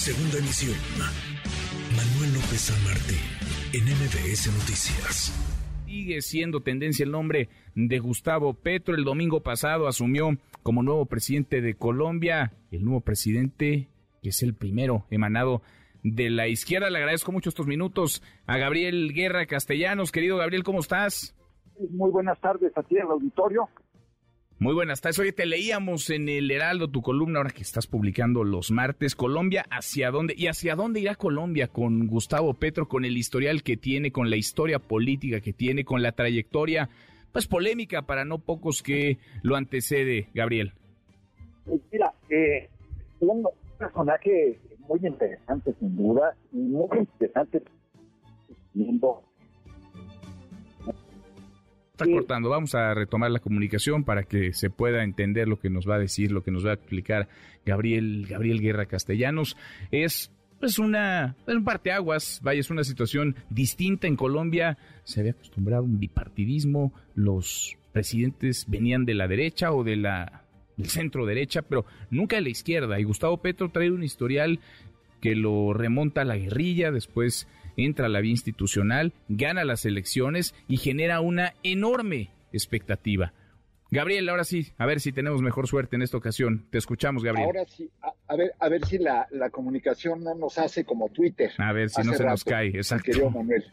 Segunda emisión. Manuel López San Martín, en MBS Noticias. Sigue siendo tendencia el nombre de Gustavo Petro. El domingo pasado asumió como nuevo presidente de Colombia. El nuevo presidente, que es el primero emanado de la izquierda. Le agradezco mucho estos minutos a Gabriel Guerra Castellanos. Querido Gabriel, ¿cómo estás? Muy buenas tardes a ti en el auditorio. Muy buenas tardes. Oye, te leíamos en el Heraldo tu columna ahora que estás publicando los martes. Colombia, ¿hacia dónde? ¿Y hacia dónde irá Colombia con Gustavo Petro, con el historial que tiene, con la historia política que tiene, con la trayectoria, pues polémica para no pocos que lo antecede, Gabriel? Pues mira, eh, un personaje muy interesante sin duda y muy interesante viendo está cortando. Vamos a retomar la comunicación para que se pueda entender lo que nos va a decir, lo que nos va a explicar Gabriel, Gabriel Guerra Castellanos. Es pues una, es un parteaguas, vaya, es una situación distinta en Colombia. Se había acostumbrado a un bipartidismo, los presidentes venían de la derecha o de la del centro derecha, pero nunca de la izquierda. Y Gustavo Petro trae un historial que lo remonta a la guerrilla, después entra a la vía institucional, gana las elecciones y genera una enorme expectativa. Gabriel, ahora sí, a ver si tenemos mejor suerte en esta ocasión. Te escuchamos, Gabriel. Ahora sí, a, ver, a ver si la, comunicación no nos hace como Twitter. A ver si no se nos cae, exacto. Querido Manuel.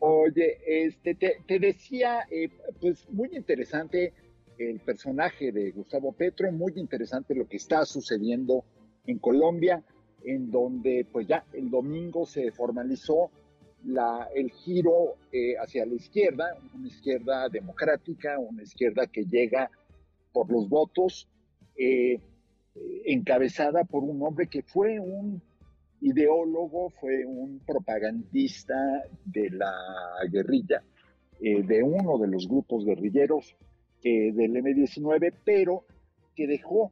Oye, este, te, decía, eh, pues muy interesante el personaje de Gustavo Petro, muy interesante lo que está sucediendo en Colombia en donde pues ya el domingo se formalizó la, el giro eh, hacia la izquierda, una izquierda democrática, una izquierda que llega por los votos, eh, encabezada por un hombre que fue un ideólogo, fue un propagandista de la guerrilla, eh, de uno de los grupos guerrilleros del M-19, pero que dejó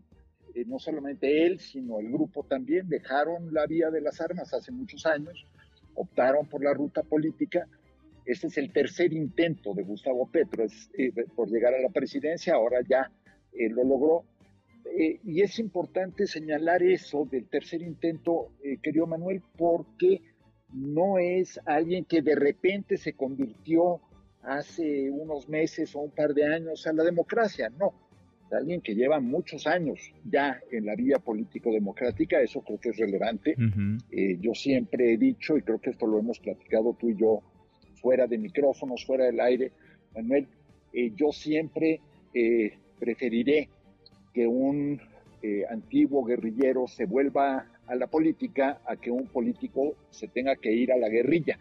eh, no solamente él, sino el grupo también, dejaron la vía de las armas hace muchos años, optaron por la ruta política. Este es el tercer intento de Gustavo Petro eh, por llegar a la presidencia, ahora ya eh, lo logró. y es importante señalar eso del tercer intento, querido Manuel, porque no es alguien que de repente se convirtió hace unos meses o un par de años a la democracia, no alguien que lleva muchos años ya en la vía político-democrática, eso creo que es relevante. Eh, yo siempre he dicho, y creo que esto lo hemos platicado tú y yo fuera de micrófonos, fuera del aire, Manuel, eh, yo siempre eh, preferiré que un antiguo guerrillero se vuelva a la política a que un político se tenga que ir a la guerrilla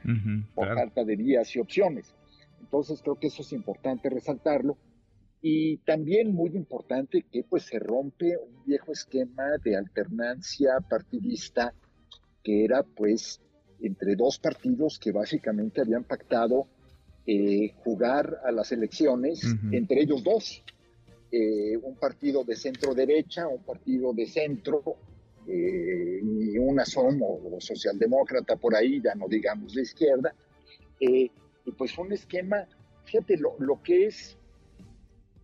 por falta de vías y opciones. Entonces creo que eso es importante resaltarlo y también muy importante que pues se rompe un viejo esquema de alternancia partidista que era pues entre dos partidos que básicamente habían pactado eh, jugar a las elecciones, entre ellos dos, eh, un partido de centro derecha, un partido de centro, eh, y una o socialdemócrata por ahí, ya no digamos de izquierda, y pues un esquema, fíjate lo, lo que es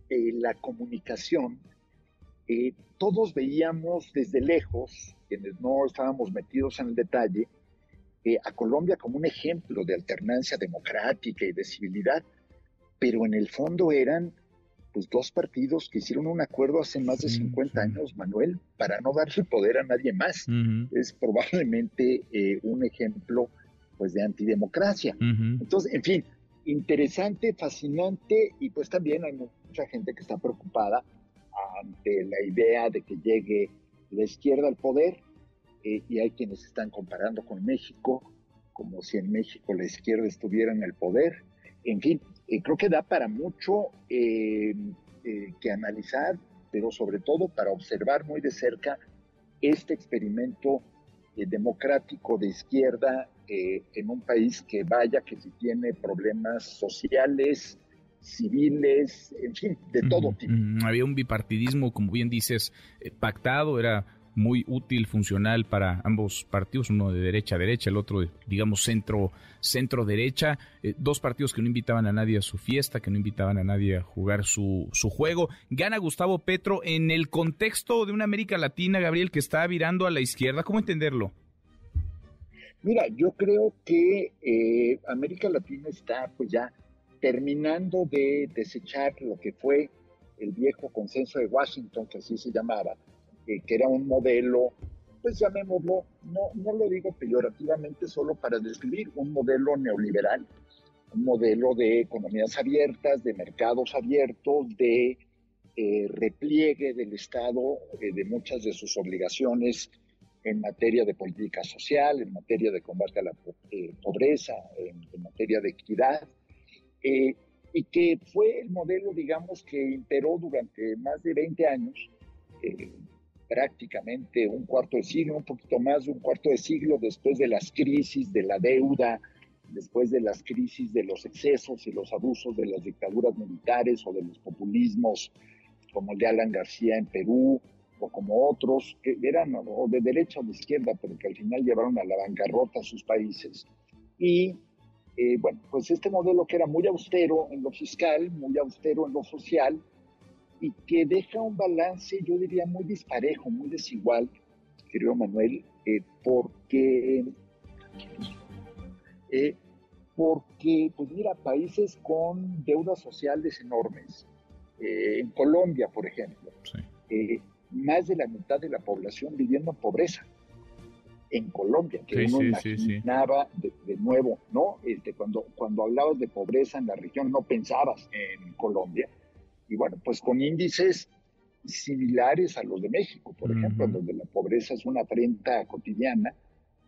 eh, la comunicación, eh, todos veíamos desde lejos, quienes no estábamos metidos en el detalle, eh, a Colombia como un ejemplo de alternancia democrática y de civilidad, pero en el fondo eran pues dos partidos que hicieron un acuerdo hace más de 50 años, Manuel, para no darle poder a nadie más. Es probablemente un ejemplo pues de antidemocracia. Entonces, en fin, interesante, fascinante y pues también hay mucha gente que está preocupada ante la idea de que llegue la izquierda al poder eh, y hay quienes están comparando con México como si en México la izquierda estuviera en el poder. En fin, eh, creo que da para mucho eh, que analizar, pero sobre todo para observar muy de cerca este experimento democrático de izquierda eh, en un país que vaya, que si tiene problemas sociales, civiles, en fin, de todo tipo. Había un bipartidismo, como bien dices, eh, pactado, era muy útil, funcional para ambos partidos, uno de derecha a derecha, el otro, digamos, centro, centro derecha, eh, dos partidos que no invitaban a nadie a su fiesta, que no invitaban a nadie a jugar su, su juego. Gana Gustavo Petro en el contexto de una América Latina, Gabriel, que está virando a la izquierda. ¿Cómo entenderlo? Mira, yo creo que eh, América Latina está pues ya terminando de desechar lo que fue el viejo consenso de Washington, que así se llamaba, eh, que era un modelo, pues llamémoslo, no, no lo digo peyorativamente solo para describir, un modelo neoliberal, un modelo de economías abiertas, de mercados abiertos, de eh, repliegue del Estado de muchas de sus obligaciones en materia de política social, en materia de combate a la pobreza, en, materia de equidad, y que fue el modelo, digamos, que imperó durante más de 20 años, prácticamente un cuarto de siglo, un poquito más de un cuarto de siglo después de las crisis de la deuda, después de las crisis de los excesos y los abusos de las dictaduras militares o de los populismos como el de Alan García en Perú o como otros que eran o de derecha o de izquierda, pero que al final llevaron a la bancarrota a sus países. Y eh, bueno, pues este modelo que era muy austero en lo fiscal, muy austero en lo social, y que deja un balance, yo diría, muy disparejo, muy desigual, querido Manuel, eh, porque, eh, porque, pues mira, países con deudas sociales enormes, eh, en Colombia, por ejemplo, más de la mitad de la población viviendo en pobreza. En Colombia, que uno imaginaba de, de, nuevo, ¿no? Este, cuando, cuando hablabas de pobreza en la región, no pensabas en Colombia y bueno, pues con índices similares a los de México, por ejemplo, donde la pobreza es una afrenta cotidiana,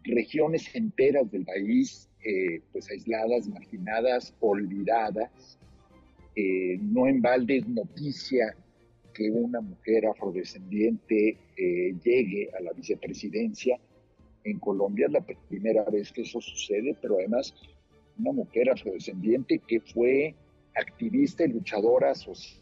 regiones enteras del país, eh, pues aisladas, marginadas, olvidadas. Eh, no en balde es noticia que una mujer afrodescendiente eh, llegue a la vicepresidencia. En Colombia es la primera vez que eso sucede, pero además una mujer afrodescendiente que fue activista y luchadora social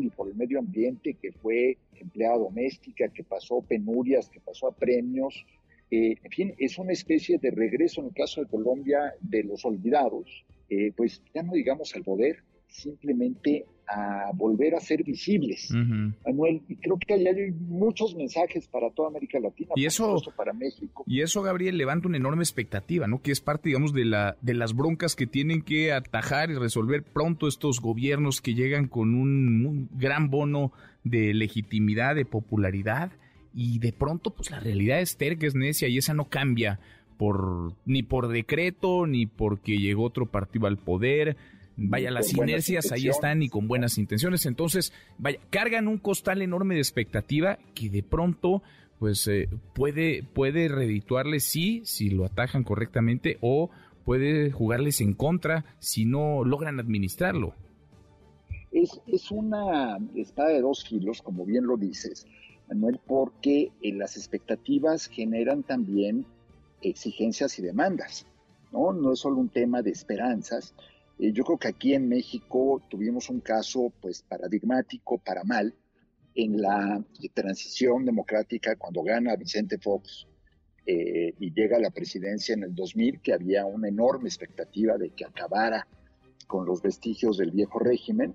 y por el medio ambiente, que fue empleada doméstica, que pasó penurias, que pasó a premios. Eh, en fin, es una especie de regreso, en el caso de Colombia, de los olvidados, eh, pues ya no digamos al poder, simplemente a volver a ser visibles, Manuel. Y creo que hay muchos mensajes para toda América Latina, y eso, para México. Y eso, Gabriel, levanta una enorme expectativa, ¿no? Que es parte, digamos, de, la, de las broncas que tienen que atajar y resolver pronto estos gobiernos que llegan con un, gran bono de legitimidad, de popularidad, y de pronto, pues la realidad es terca, es necia, y esa no cambia por ni por decreto, ni porque llegó otro partido al poder Vaya, las inercias ahí están y con buenas intenciones. Entonces, vaya, cargan un costal enorme de expectativa que de pronto pues eh, puede, puede redituarles sí, si lo atajan correctamente, o puede jugarles en contra si no logran administrarlo. Es, es una espada de dos filos, como bien lo dices, Manuel, porque eh, las expectativas generan también exigencias y demandas, ¿no? No es solo un tema de esperanzas, eh, yo creo que aquí en México tuvimos un caso pues paradigmático para mal en la transición democrática cuando gana Vicente Fox eh, y llega a la presidencia en el 2000, que había una enorme expectativa de que acabara con los vestigios del viejo régimen.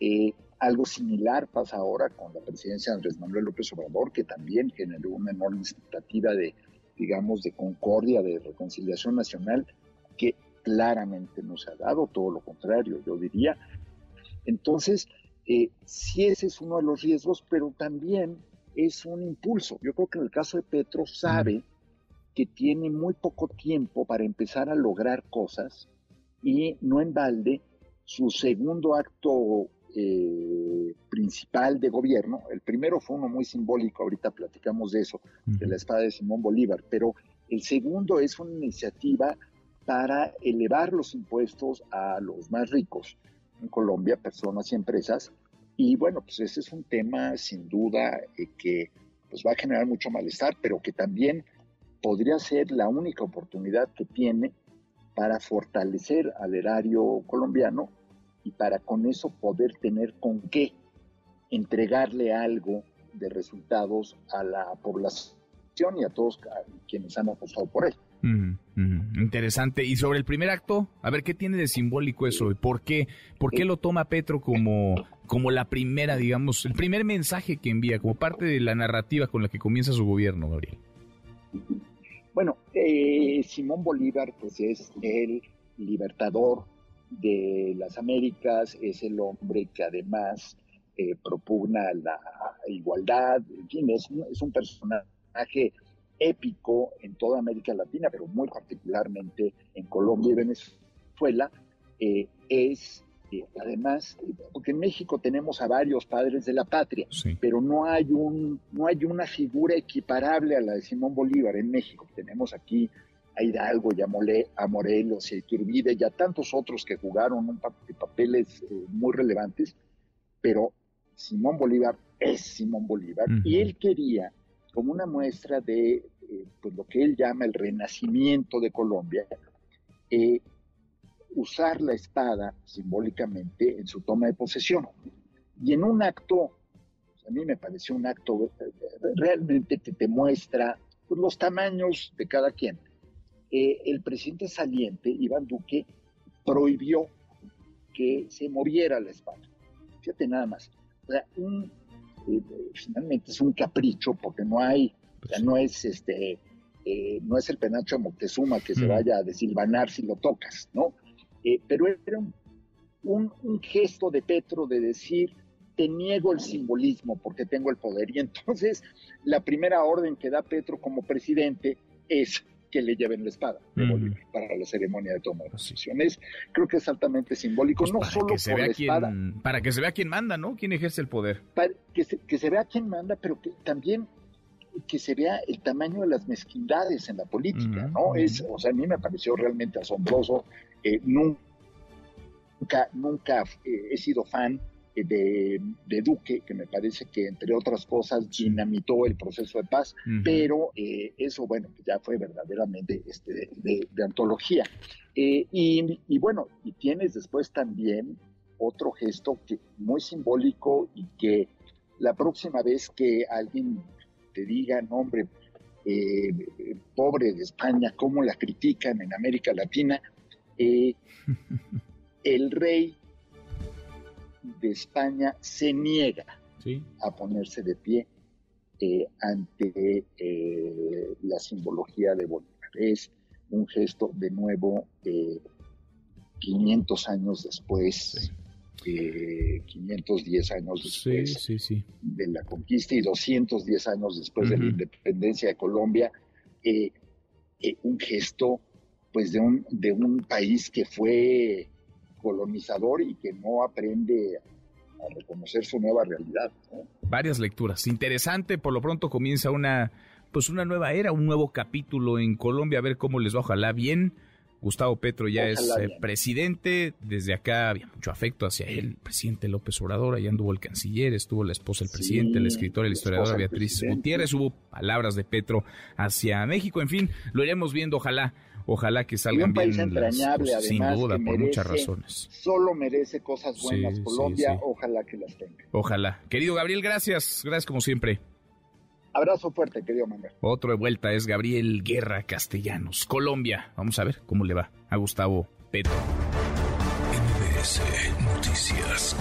Eh, algo similar pasa ahora con la presidencia de Andrés Manuel López Obrador, que también generó una enorme expectativa de, digamos, de concordia, de reconciliación nacional, claramente no se ha dado, todo lo contrario, yo diría. Entonces, eh, sí ese es uno de los riesgos, pero también es un impulso. Yo creo que en el caso de Petro sabe que tiene muy poco tiempo para empezar a lograr cosas y no en balde su segundo acto eh, principal de gobierno, el primero fue uno muy simbólico, ahorita platicamos de eso, de la espada de Simón Bolívar, pero el segundo es una iniciativa para elevar los impuestos a los más ricos en Colombia, personas y empresas. Y bueno, pues ese es un tema sin duda eh, que pues va a generar mucho malestar, pero que también podría ser la única oportunidad que tiene para fortalecer al erario colombiano y para con eso poder tener con qué entregarle algo de resultados a la población y a todos quienes han apostado por él. Interesante. Y sobre el primer acto, a ver qué tiene de simbólico eso y por qué, por qué lo toma Petro como, como la primera, digamos, el primer mensaje que envía, como parte de la narrativa con la que comienza su gobierno, Gabriel. Bueno, eh, Simón Bolívar, pues es el libertador de las Américas, es el hombre que además eh, propugna la igualdad, en fin, es es un personaje épico en toda América Latina, pero muy particularmente en Colombia y Venezuela, eh, es eh, además, porque en México tenemos a varios padres de la patria, pero no hay, un, no hay una figura equiparable a la de Simón Bolívar en México. Tenemos aquí a Hidalgo y a, Morelos y a Iturbide y a tantos otros que jugaron un papeles eh, muy relevantes, pero Simón Bolívar es Simón Bolívar y él quería como una muestra de eh, pues lo que él llama el renacimiento de Colombia, eh, usar la espada simbólicamente en su toma de posesión. Y en un acto, a mí me pareció un acto eh, realmente que te muestra pues, los tamaños de cada quien. el presidente saliente, Iván Duque, prohibió que se moviera la espada. Fíjate nada más. O sea, un, finalmente es un capricho porque no hay, pues no es este, eh, no es el penacho de Moctezuma que se mm. vaya a desilvanar si lo tocas, ¿no? Eh, pero era un, un, gesto de Petro de decir, te niego el simbolismo porque tengo el poder. Y entonces la primera orden que da Petro como presidente es que le lleven la espada de Bolívar para la ceremonia de toma de posiciones. Creo que es altamente simbólico, pues no solo por la espada. para que se vea quién manda, ¿no? ¿Quién ejerce el poder? Para que se, que se vea quién manda, pero que también que se vea el tamaño de las mezquindades en la política, ¿no? Es, o sea, a mí me pareció realmente asombroso. Eh, nunca, nunca eh, he sido fan de, Duque, que me parece que entre otras cosas dinamitó el proceso de paz, pero eh, eso, bueno, ya fue verdaderamente este, de, antología. Eh, y, bueno, y tienes después también otro gesto que muy simbólico y que la próxima vez que alguien te diga, nombre eh, pobre de España, cómo la critican en América Latina, el rey de España se niega a ponerse de pie eh, ante eh, la simbología de Bolívar. Es un gesto de nuevo 500 años después, 510 años después de la conquista y 210 años después de la independencia de Colombia, eh, un gesto pues de un, de un país que fue colonizador y que no aprende a reconocer su nueva realidad. Varias lecturas. Interesante, por lo pronto comienza una, pues una nueva era, un nuevo capítulo en Colombia, a ver cómo les va, ojalá bien. Gustavo Petro ya es eh, presidente, desde acá había mucho afecto hacia él, el presidente López Obrador, allá anduvo el canciller, estuvo la esposa del presidente, la escritora y la historiadora Beatriz Gutiérrez, hubo palabras de Petro hacia México, en fin, lo iremos viendo, ojalá Ojalá que salgan un país entrañable, sin duda, por muchas razones. Solo merece cosas buenas Colombia, ojalá que las tenga. Ojalá. Querido Gabriel, gracias, gracias como siempre. Abrazo fuerte, querido Manuel. Otro de vuelta es Gabriel Guerra Castellanos, Colombia. Vamos a ver cómo le va a Gustavo Petro. NBS Noticias.